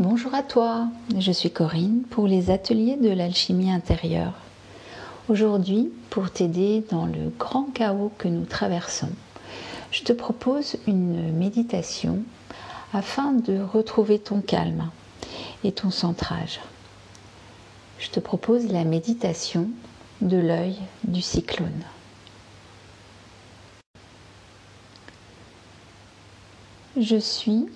Bonjour à toi, je suis Corinne pour les ateliers de l'alchimie intérieure. Aujourd'hui, pour t'aider dans le grand chaos que nous traversons, je te propose une méditation afin de retrouver ton calme et ton centrage. Je te propose la méditation de l'œil du cyclone. Je suis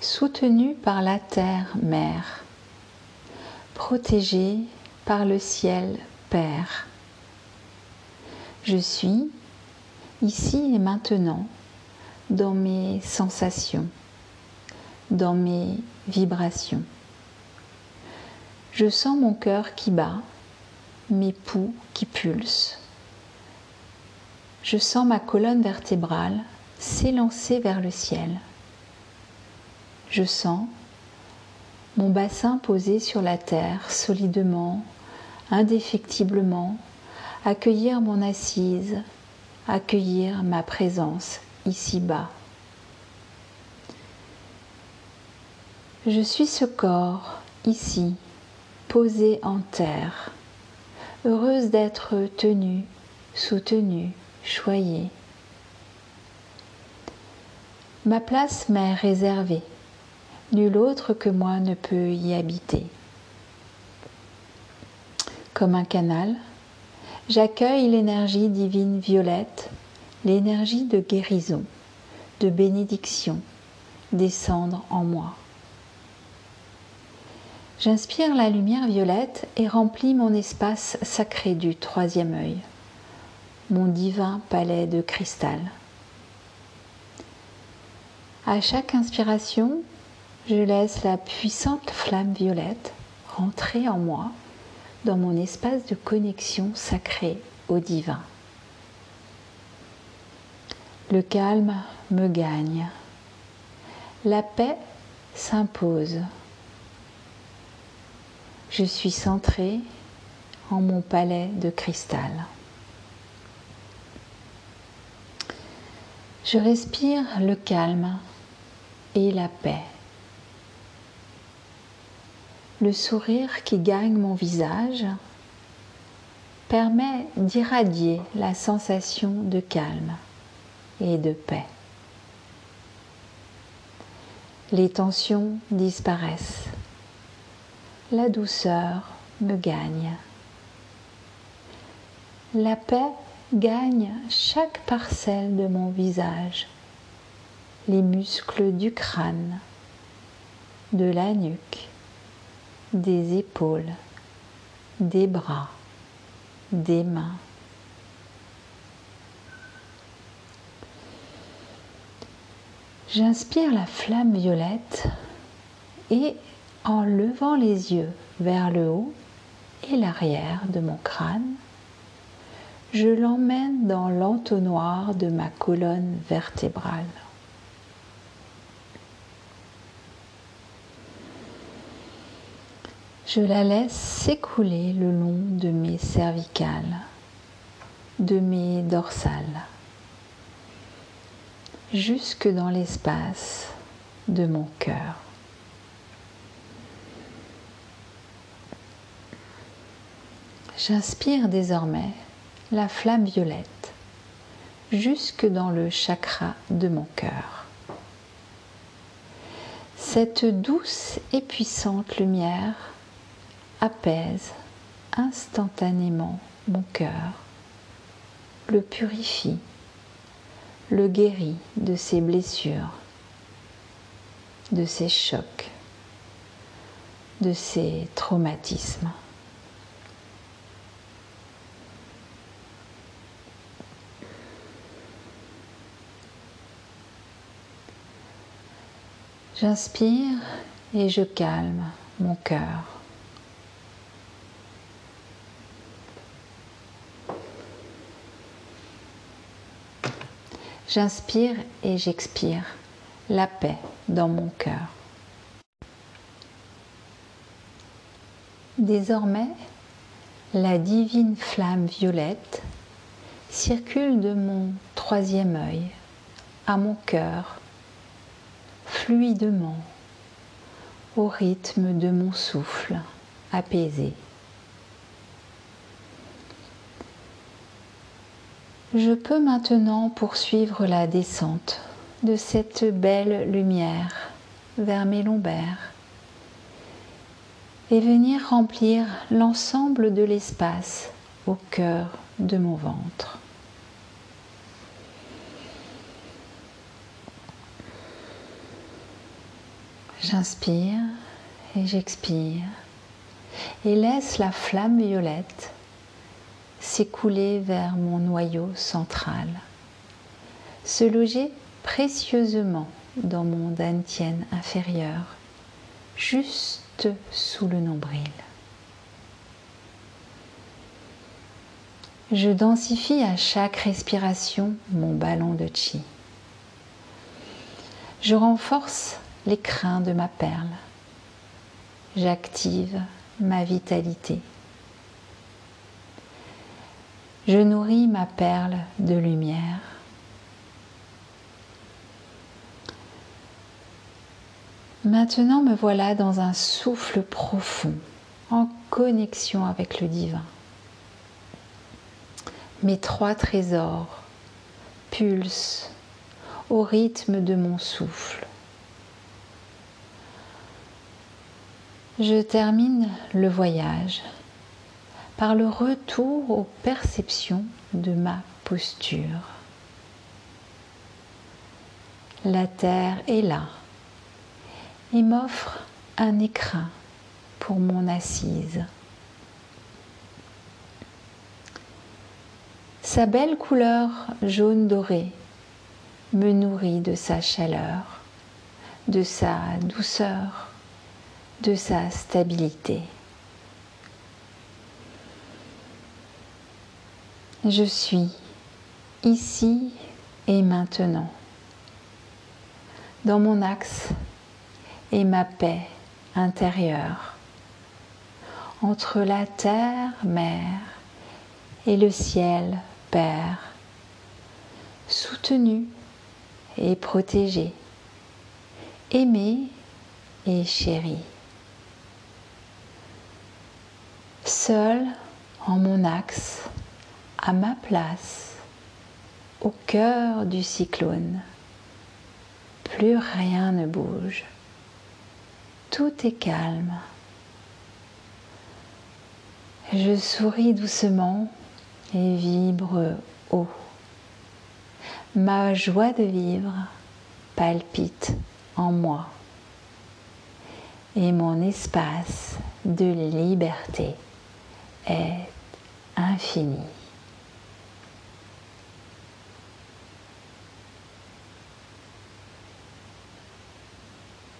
soutenu par la terre-mère, protégé par le ciel Père. Je suis ici et maintenant dans mes sensations, dans mes vibrations. Je sens mon cœur qui bat, mes poux qui pulsent. Je sens ma colonne vertébrale s'élancer vers le ciel. Je sens mon bassin posé sur la terre solidement, indéfectiblement, accueillir mon assise, accueillir ma présence ici-bas. Je suis ce corps ici, posé en terre, heureuse d'être tenue, soutenue, choyée. Ma place m'est réservée. Nul autre que moi ne peut y habiter. Comme un canal, j'accueille l'énergie divine violette, l'énergie de guérison, de bénédiction, descendre en moi. J'inspire la lumière violette et remplis mon espace sacré du troisième œil, mon divin palais de cristal. À chaque inspiration, je laisse la puissante flamme violette rentrer en moi dans mon espace de connexion sacré au divin. Le calme me gagne. La paix s'impose. Je suis centrée en mon palais de cristal. Je respire le calme et la paix le sourire qui gagne mon visage permet d'irradier la sensation de calme et de paix. Les tensions disparaissent. La douceur me gagne. La paix gagne chaque parcelle de mon visage, les muscles du crâne, de la nuque, des épaules, des bras, des mains. J'inspire la flamme violette et en levant les yeux vers le haut et l'arrière de mon crâne, je l'emmène dans l'entonnoir de ma colonne vertébrale. Je la laisse s'écouler le long de mes cervicales, de mes dorsales, jusque dans l'espace de mon cœur. J'inspire désormais la flamme violette jusque dans le chakra de mon cœur. Cette douce et puissante lumière apaise instantanément mon cœur, le purifie, le guérit de ses blessures, de ses chocs, de ses traumatismes. J'inspire et je calme mon cœur. J'inspire et j'expire la paix dans mon cœur. Désormais, la divine flamme violette circule de mon troisième œil à mon cœur, fluidement, au rythme de mon souffle apaisé. Je peux maintenant poursuivre la descente de cette belle lumière vers mes lombaires et venir remplir l'ensemble de l'espace au cœur de mon ventre. J'inspire et j'expire et laisse la flamme violette s'écouler vers mon noyau central, se loger précieusement dans mon dantienne inférieur, juste sous le nombril. Je densifie à chaque respiration mon ballon de chi. Je renforce les crins de ma perle. J'active ma vitalité. Je nourris ma perle de lumière. Maintenant me voilà dans un souffle profond, en connexion avec le divin. Mes trois trésors pulsent au rythme de mon souffle. Je termine le voyage par le retour aux perceptions de ma posture. La terre est là et m'offre un écrin pour mon assise. Sa belle couleur jaune doré me nourrit de sa chaleur, de sa douceur de sa stabilité. Je suis ici et maintenant, dans mon axe et ma paix intérieure, entre la terre, mère, et le ciel, Père, soutenu et protégé, aimé et chéri. Seul en mon axe, à ma place, au cœur du cyclone. Plus rien ne bouge. Tout est calme. Je souris doucement et vibre haut. Ma joie de vivre palpite en moi et mon espace de liberté est infini.